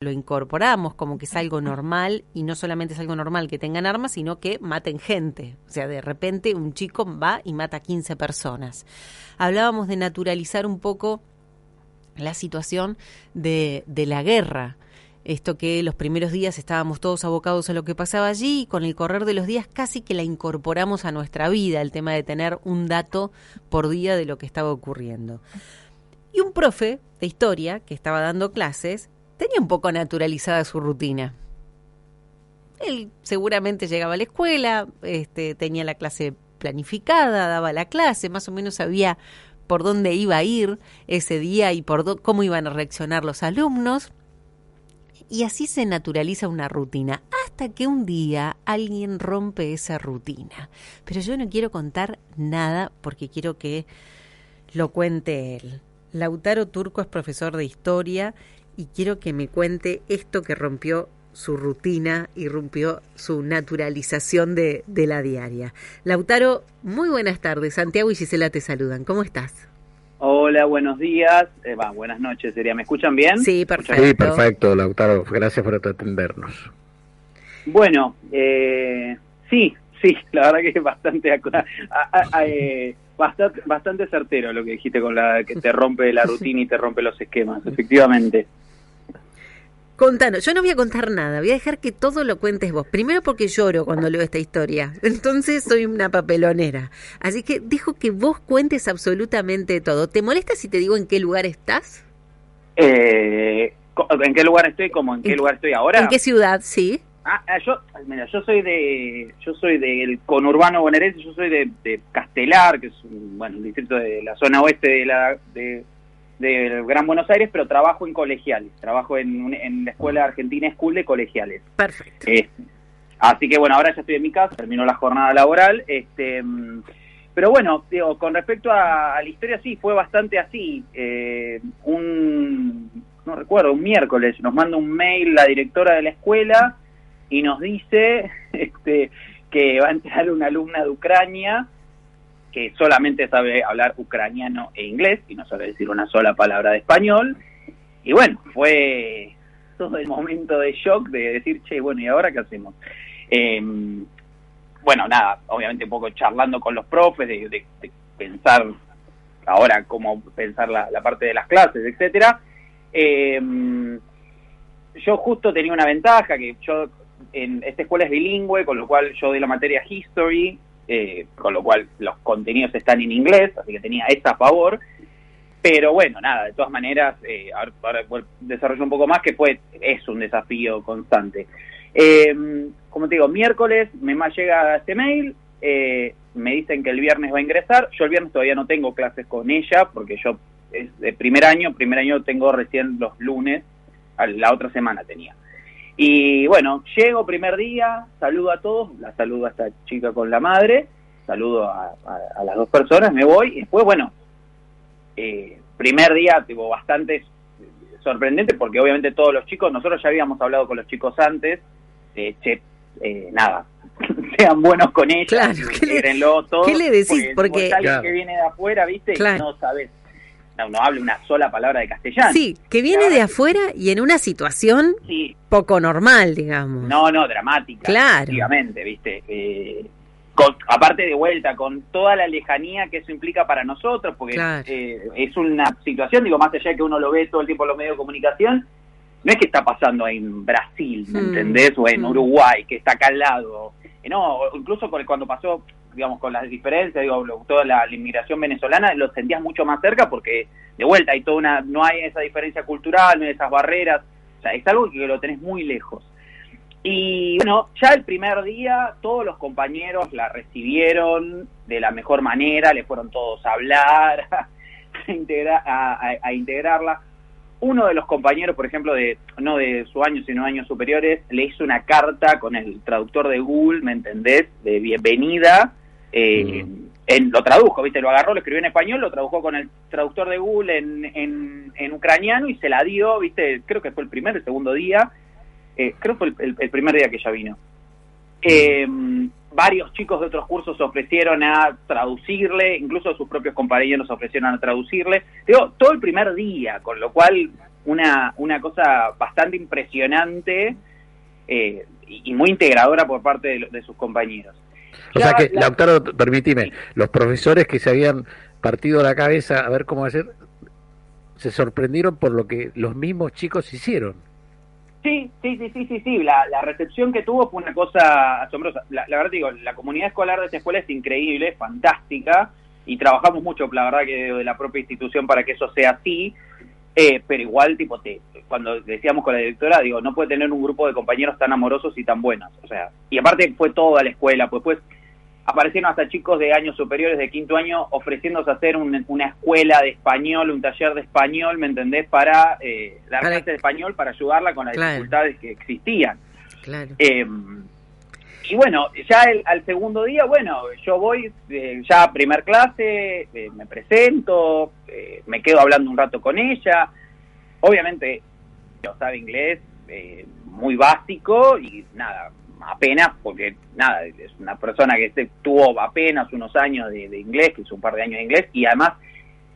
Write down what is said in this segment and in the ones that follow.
lo incorporamos como que es algo normal y no solamente es algo normal que tengan armas, sino que maten gente. O sea, de repente un chico va y mata a 15 personas. Hablábamos de naturalizar un poco la situación de, de la guerra. Esto que los primeros días estábamos todos abocados a lo que pasaba allí y con el correr de los días casi que la incorporamos a nuestra vida, el tema de tener un dato por día de lo que estaba ocurriendo. Y un profe de historia que estaba dando clases tenía un poco naturalizada su rutina. Él seguramente llegaba a la escuela, este, tenía la clase planificada, daba la clase, más o menos sabía por dónde iba a ir ese día y por cómo iban a reaccionar los alumnos. Y así se naturaliza una rutina, hasta que un día alguien rompe esa rutina. Pero yo no quiero contar nada porque quiero que lo cuente él. Lautaro Turco es profesor de historia y quiero que me cuente esto que rompió su rutina y rompió su naturalización de, la diaria. Lautaro, muy buenas tardes. Santiago y Gisela te saludan. ¿Cómo estás? Hola, buenos días. Eh, buenas noches, sería. ¿Me escuchan bien? Sí, perfecto. Sí, perfecto, Lautaro. Gracias por atendernos. Bueno, eh, sí, sí, la verdad que es bastante, eh, bastante, bastante certero lo que dijiste con la que te rompe la rutina y te rompe los esquemas, efectivamente. Contanos, yo no voy a contar nada, voy a dejar que todo lo cuentes vos. Primero porque lloro cuando leo esta historia, entonces soy una papelonera. Así que dejo que vos cuentes absolutamente todo. ¿Te molesta si te digo en qué lugar estás? Eh, ¿En qué lugar estoy? ¿Cómo en qué lugar estoy ahora? ¿En qué ciudad? Sí. Ah, ah yo, mira, yo soy de, yo soy del conurbano bonaerense, yo soy de, Castelar, que es un, bueno, un distrito de la zona oeste de la, de, de Gran Buenos Aires, pero trabajo en colegiales, trabajo en, en la Escuela Argentina School de Colegiales. Perfecto. Eh, así que bueno, ahora ya estoy en mi casa, terminó la jornada laboral, este pero bueno, digo, con respecto a, la historia sí, fue bastante así. Eh, un, no recuerdo, un miércoles nos manda un mail la directora de la escuela y nos dice este, que va a entrar una alumna de Ucrania que solamente sabe hablar ucraniano e inglés y no sabe decir una sola palabra de español. Y bueno, fue todo el momento de shock de decir, che, bueno, ¿y ahora qué hacemos? Em, bueno, nada, obviamente un poco charlando con los profes de, pensar ahora cómo pensar la, parte de las clases, etcétera. Em, yo justo tenía una ventaja que yo en esta escuela es bilingüe, con lo cual yo doy la materia history eh, con lo cual los contenidos están en inglés, así que tenía esa favor. Pero bueno, nada, de todas maneras, eh, ahora, desarrollo un poco más, que fue, es un desafío constante. Eh, como te digo, miércoles me más llega este mail, eh, me dicen que el viernes va a ingresar, yo el viernes todavía no tengo clases con ella, porque yo es de primer año, primer año tengo recién los lunes, la otra semana tenía. Y bueno, llego primer día, saludo a todos, la saludo a esta chica con la madre, saludo a, las dos personas, me voy y después, bueno, eh, primer día, tipo, bastante sorprendente porque obviamente todos los chicos, nosotros ya habíamos hablado con los chicos antes, eh, che, eh, nada, sean buenos con ellos, claro, ¿qué, le, ¿qué le decís? Porque, alguien que viene de afuera, ¿viste? no sabes no, hable una sola palabra de castellano. Sí, que viene de afuera y en una situación poco normal, digamos. No, no, dramática. Claro. ¿viste? Eh, aparte de vuelta, con toda la lejanía que eso implica para nosotros, porque eh, es una situación, digo, más allá de que uno lo ve todo el tiempo en los medios de comunicación, no es que está pasando en Brasil, ¿me mm. entendés? O en mm. Uruguay, que está acá al lado. Eh, no, incluso cuando pasó digamos, con las diferencias, digo, toda la, inmigración venezolana, lo sentías mucho más cerca porque, de vuelta, hay toda una, no hay esa diferencia cultural, no hay esas barreras, o sea, es algo que lo tenés muy lejos. Y bueno, ya el primer día todos los compañeros la recibieron de la mejor manera, le fueron todos a hablar, a, a, integrarla. uno de los compañeros, por ejemplo, de no de su año, sino años superiores, le hizo una carta con el traductor de Google, ¿me entendés? De bienvenida. Eh, en, lo tradujo, ¿viste? Lo agarró, lo escribió en español, lo tradujo con el traductor de Google en, en, en ucraniano y se la dio, ¿viste? Creo que fue el primer, el segundo día. Eh, creo que fue el, el, primer día que ella vino. Eh, varios chicos de otros cursos ofrecieron a traducirle, incluso sus propios compañeros ofrecieron a traducirle. Digo, todo el primer día, con lo cual una, una cosa bastante impresionante eh, y muy integradora por parte de, de sus compañeros. O sea que, la... Lautaro, permíteme, los profesores que se habían partido la cabeza a ver cómo hacer, se sorprendieron por lo que los mismos chicos hicieron. Sí, sí, sí, sí, sí, sí. La, la recepción que tuvo fue una cosa asombrosa. La, la, verdad digo, la comunidad escolar de esta escuela es increíble, fantástica, y trabajamos mucho, la verdad, que de la propia institución para que eso sea así. Eh, pero igual, tipo, te, cuando decíamos con la directora, digo, no puede tener un grupo de compañeros tan amorosos y tan buenos. O sea, y aparte fue toda la escuela, pues pues aparecieron hasta chicos de años superiores, de quinto año, ofreciéndose hacer un, una escuela de español, un taller de español, ¿me entendés? Para eh, dar clases de español, para ayudarla con las claro. dificultades que existían. Claro. Eh, y bueno, ya el, al segundo día, bueno, yo voy, eh, ya primer clase, eh, me presento, eh, me quedo hablando un rato con ella. Obviamente, yo sabe inglés muy básico y nada, apenas, porque nada, es una persona que se, tuvo apenas unos años de, inglés, que es un par de años de inglés, y además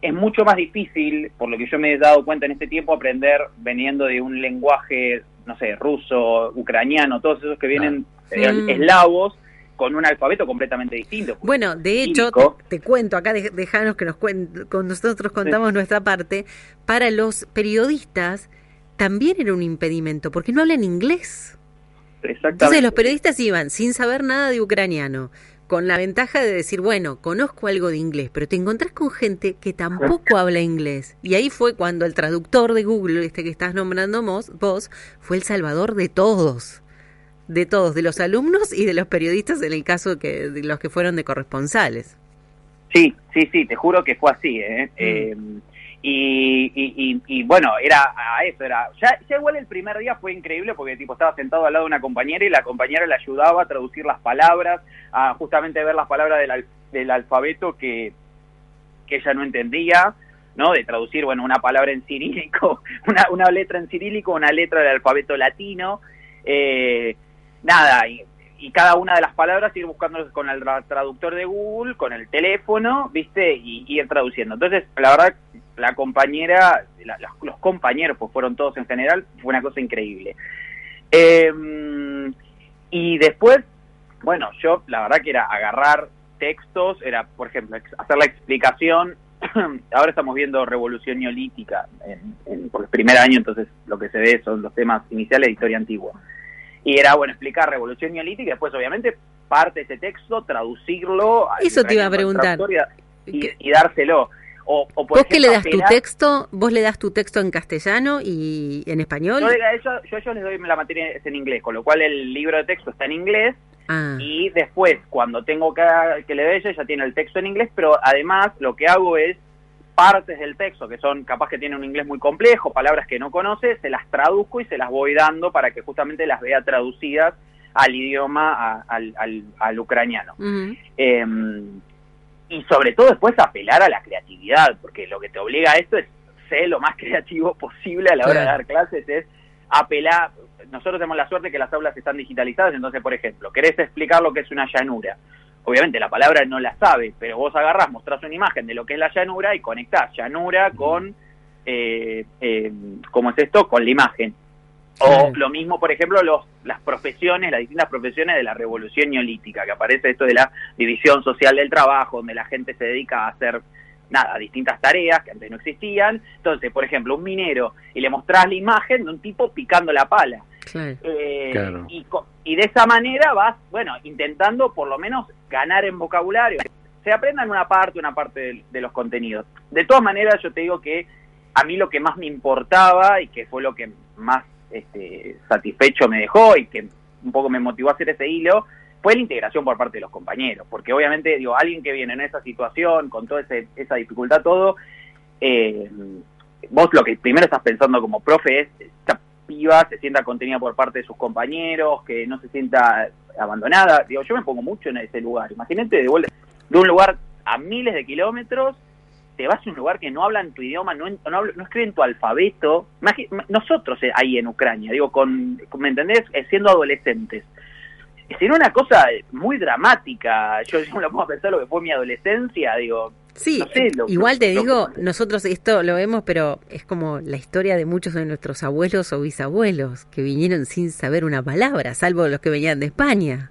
es mucho más difícil, por lo que yo me he dado cuenta en este tiempo, aprender veniendo de un lenguaje, no sé, ruso, ucraniano, todos esos que vienen mm. eslavos, con un alfabeto completamente distinto. Bueno, de hecho, te, te, cuento acá, dejanos que nos con nosotros contamos sí. nuestra parte, para los periodistas también era un impedimento, porque no hablan inglés. Entonces los periodistas iban sin saber nada de ucraniano, con la ventaja de decir, bueno, conozco algo de inglés, pero te encontrás con gente que tampoco habla inglés. Y ahí fue cuando el traductor de Google, este que estás nombrando vos, vos fue el salvador de todos. De todos, de los alumnos y de los periodistas en el caso que, de los que fueron de corresponsales. Sí, sí, sí, te juro que fue así. ¿eh? Mm. eh y, y, y, y, bueno, era a eso, era ya, ya igual el primer día fue increíble porque tipo estaba sentado al lado de una compañera y la compañera le ayudaba a traducir las palabras, a justamente ver las palabras del, del alfabeto que, que ella no entendía, ¿no? De traducir, bueno, una palabra en cirílico, una, una letra en cirílico, una letra del alfabeto latino, eh, nada, y, y cada una de las palabras ir buscándolas con el traductor de Google, con el teléfono, ¿viste? Y, ir traduciendo. Entonces, la verdad, la compañera, la, los, los, compañeros, pues fueron todos en general, fue una cosa increíble. Eh, y después, bueno, yo la verdad que era agarrar textos, era, por ejemplo, hacer la explicación. Ahora estamos viendo Revolución Neolítica en, en, por el primer año, entonces lo que se ve son los temas iniciales de historia antigua. Y era, bueno, explicar Revolución Neolítica y después, obviamente, parte de ese texto, traducirlo. Eso te iba a preguntar. Y, y, dárselo. O, o por ¿Vos ejemplo, que le das tu texto? ¿Vos le das tu texto en castellano y en español? Yo, yo, yo, yo les doy la materia en inglés, con lo cual el libro de texto está en inglés ah. y después, cuando tengo que, que leer ella, ya tiene el texto en inglés, pero además lo que hago es partes del texto que son capaz que tienen un inglés muy complejo, palabras que no conoce, se las traduzco y se las voy dando para que justamente las vea traducidas al idioma, a, al, al, al, ucraniano. Uh -huh. eh, y sobre todo después apelar a la creatividad, porque lo que te obliga a esto es ser lo más creativo posible a la hora de dar clases, es apelar, nosotros tenemos la suerte que las aulas están digitalizadas, entonces, por ejemplo, querés explicar lo que es una llanura, obviamente la palabra no la sabe, pero vos agarrás, mostrás una imagen de lo que es la llanura y conectás llanura con, eh, eh, ¿cómo es esto? Con la imagen. O lo mismo, por ejemplo, los, las profesiones, las distintas profesiones de la revolución neolítica, que aparece esto de la división social del trabajo, donde la gente se dedica a hacer nada, distintas tareas que antes no existían. Entonces, por ejemplo, un minero, y le mostrás la imagen de un tipo picando la pala. Claro. Eh, claro. Y, y de esa manera vas, bueno, intentando por lo menos ganar en vocabulario. Se aprendan una parte, una parte de, de los contenidos. De todas maneras, yo te digo que a mí lo que más me importaba y que fue lo que más este, satisfecho me dejó y que un poco me motivó a hacer ese hilo fue la integración por parte de los compañeros, porque obviamente, digo, alguien que viene en esa situación, con toda ese, esa dificultad, todo, eh, vos lo que primero estás pensando como profe es, piba se sienta contenida por parte de sus compañeros, que no se sienta abandonada. Digo, yo me pongo mucho en ese lugar. Imagínate de, un lugar a miles de kilómetros, te vas a un lugar que no hablan tu idioma, no, no, no escriben tu alfabeto. Nosotros eh, ahí en Ucrania, digo, con, ¿me entendés? Eh, siendo adolescentes. Sería una cosa muy dramática. Yo, yo me lo pongo a pensar lo que fue mi adolescencia, digo, Sí, igual te digo, nosotros esto lo vemos, pero es como la historia de muchos de nuestros abuelos o bisabuelos que vinieron sin saber una palabra, salvo los que venían de España.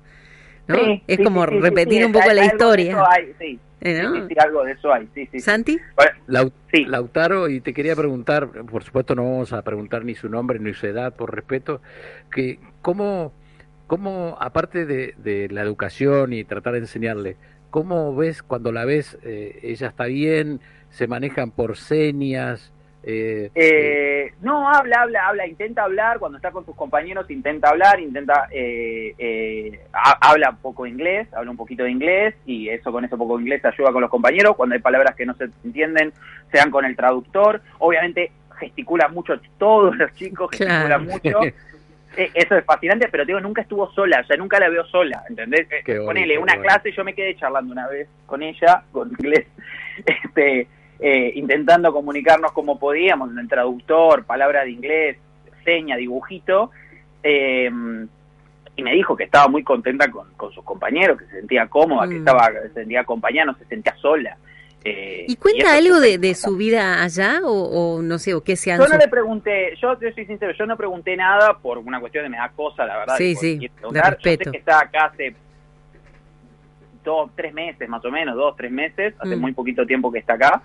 ¿no? es como repetir un poco la historia. sí. ¿Eh, algo de eso hay, sí, sí. ¿Santi? Lautaro, y te quería preguntar, por supuesto no vamos a preguntar ni su nombre ni su edad, por respeto, que cómo, cómo aparte de, de la educación y tratar de enseñarle, ¿Cómo ves cuando la ves? Eh, ¿Ella está bien? ¿Se manejan por señas? Eh, eh, no, habla, habla, habla, intenta hablar, cuando está con sus compañeros intenta hablar, intenta, habla poco inglés, habla un poquito de inglés y eso con eso poco inglés ayuda con los compañeros, cuando hay palabras que no se entienden, sean con el traductor, obviamente gesticula mucho, todos los chicos gesticulan mucho, Eh, eso es fascinante, pero digo, nunca estuvo sola, o sea, nunca la veo sola, ¿entendés? Eh, ponele una clase, yo me quedé charlando una vez con ella, con inglés, este, eh, intentando comunicarnos como podíamos, en el traductor, palabra de inglés, seña, dibujito, y me dijo que estaba muy contenta con, sus compañeros, que se sentía cómoda, que mm. estaba, se sentía acompañada, no se sentía sola. Eh, ¿Y cuenta algo de, su vida allá o, no sé, o qué se Yo no le pregunté, yo, soy sincero, yo no pregunté nada por una cuestión de me da cosa, la verdad. Sí, sí, de respeto. Yo sé que está acá hace dos, tres meses más o menos, dos, tres meses, hace mm. muy poquito tiempo que está acá.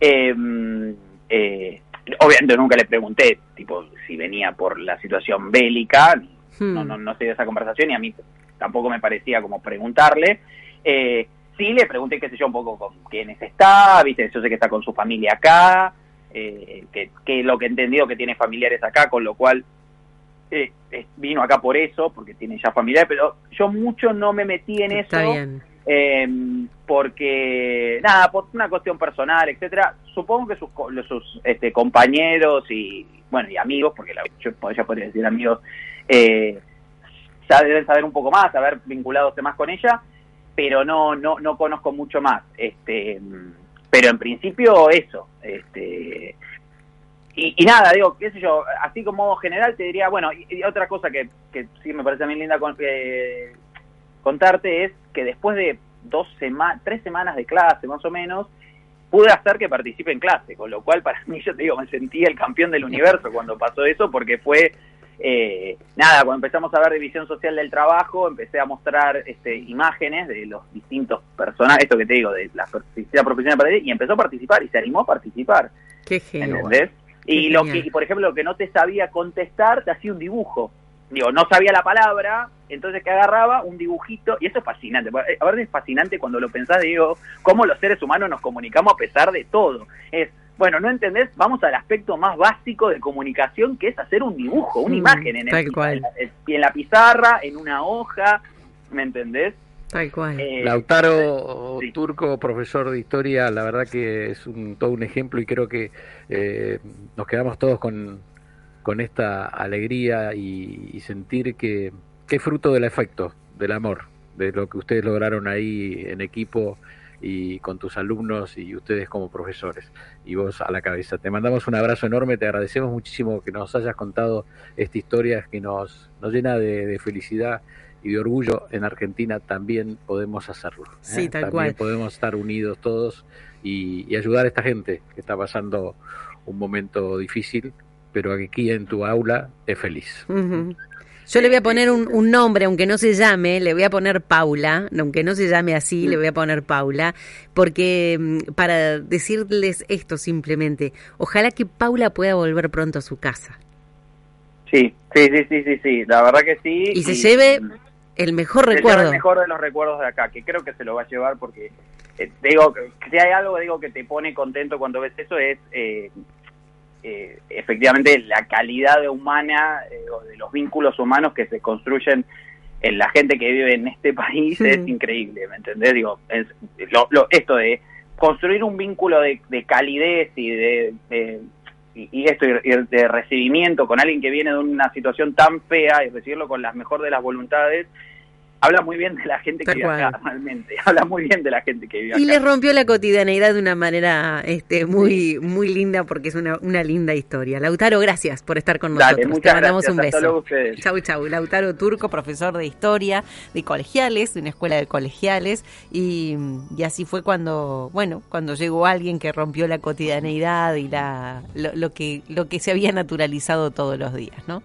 Em, eh, obviamente nunca le pregunté, tipo, si venía por la situación bélica, no, hmm. no, no sé de esa conversación y a mí tampoco me parecía como preguntarle. Eh, sí le pregunté, qué sé yo, un poco con quiénes está, viste, yo sé que está con su familia acá, eh, que, que lo que he entendido que tiene familiares acá, con lo cual eh, vino acá por eso, porque tiene ya familiares, pero yo mucho no me metí en eso. Em, porque, nada, por una cuestión personal, etcétera. Supongo que sus, sus este, compañeros y, bueno, y amigos, porque la, yo ya podría decir amigos, eh, ya deben saber un poco más, haber vinculado más con ella pero no, no, no conozco mucho más. Este, pero en principio eso. Este, y, nada, digo, qué sé yo, así como general te diría, bueno, y, otra cosa que, que, sí me parece bien linda eh, contarte es que después de dos semanas, tres semanas de clase más o menos, pude hacer que participe en clase, con lo cual para mí yo te digo, me sentí el campeón del universo cuando pasó eso, porque fue eh, nada, cuando empezamos a ver división social del trabajo, empecé a mostrar este, imágenes de los distintos personajes, esto que te digo, de la felicidad profesional para y empezó a participar y se animó a participar. Qué genial. ¿Entendés? y lo que, por ejemplo, lo que no te sabía contestar, te hacía un dibujo. Digo, no sabía la palabra, entonces que agarraba un dibujito, y eso es fascinante. A ver, es fascinante cuando lo pensás, digo, cómo los seres humanos nos comunicamos a pesar de todo. Es, bueno, no entendés, vamos al aspecto más básico de comunicación que es hacer un dibujo, una mm, imagen en, el, En, la, pizarra, en una hoja, ¿me entendés? Tal cual. Eh, Lautaro Turco, profesor de historia, la verdad que es un, todo un ejemplo y creo que eh, nos quedamos todos con, con esta alegría y, sentir que, que es fruto del efecto, del amor, de lo que ustedes lograron ahí en equipo y con tus alumnos y ustedes como profesores y vos a la cabeza. Te mandamos un abrazo enorme, te agradecemos muchísimo que nos hayas contado esta historia que nos, nos llena de, felicidad y de orgullo. En Argentina también podemos hacerlo. ¿eh? Sí, tal también podemos estar unidos todos y, ayudar a esta gente que está pasando un momento difícil, pero aquí en tu aula es feliz. Yo le voy a poner un, nombre, aunque no se llame, le voy a poner Paula, aunque no se llame así, le voy a poner Paula, porque mm, para decirles esto simplemente, ojalá que Paula pueda volver pronto a su casa. Sí, sí, sí, sí, sí, sí, la verdad que sí. Y, se lleve el mejor recuerdo. el mejor de los recuerdos de acá, que creo que se lo va a llevar porque, eh, digo, si hay algo digo que te pone contento cuando ves eso es... Eh, eh, efectivamente la calidad humana eh, o de los vínculos humanos que se construyen en la gente que vive en este país es increíble, ¿me entendés? Digo, esto de construir un vínculo de, calidez y de, y, esto y de recibimiento con alguien que viene de una situación tan fea y recibirlo con las mejor de las voluntades habla muy bien de la gente que vive acá, realmente. Habla muy bien de la gente que vive acá. Y le rompió la cotidianeidad de una manera este, muy, muy linda porque es una, una linda historia. Lautaro, gracias por estar con nosotros. Te mandamos un beso. Chau, chau. Lautaro Turco, profesor de historia de colegiales, de una escuela de colegiales. Y, y así fue cuando, bueno, cuando llegó alguien que rompió la cotidianeidad y la, lo, lo, que, lo que se había naturalizado todos los días, ¿no?